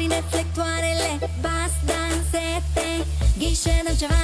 prin reflectoarele Bas, dansete, ghișe, dăm ceva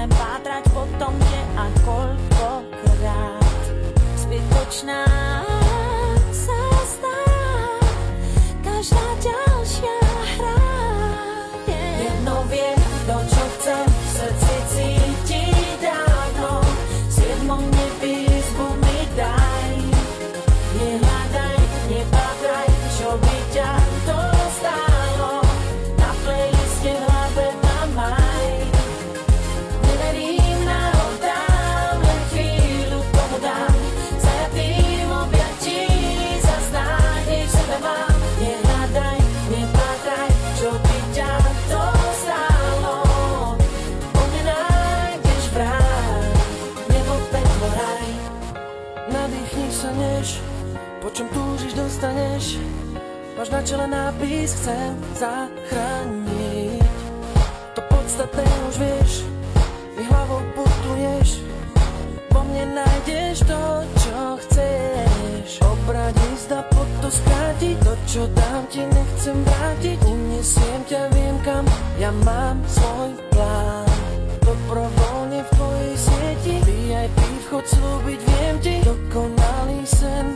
chcem pátrať po tom, kde a koľkokrát. Zbytočná chceš? Máš na čele nápis Chcem zachrániť To podstatné už vieš Mi hlavou putuješ. Po mne nájdeš to, čo chceš. Obradiť zda pod to skrátiť To, čo dám ti, nechcem vrátiť. Unesiem ťa, viem kam Ja mám svoj plán. Dobrovoľne v tvojej sieti VIP vchod slúbiť, viem ti. Dokonalý sen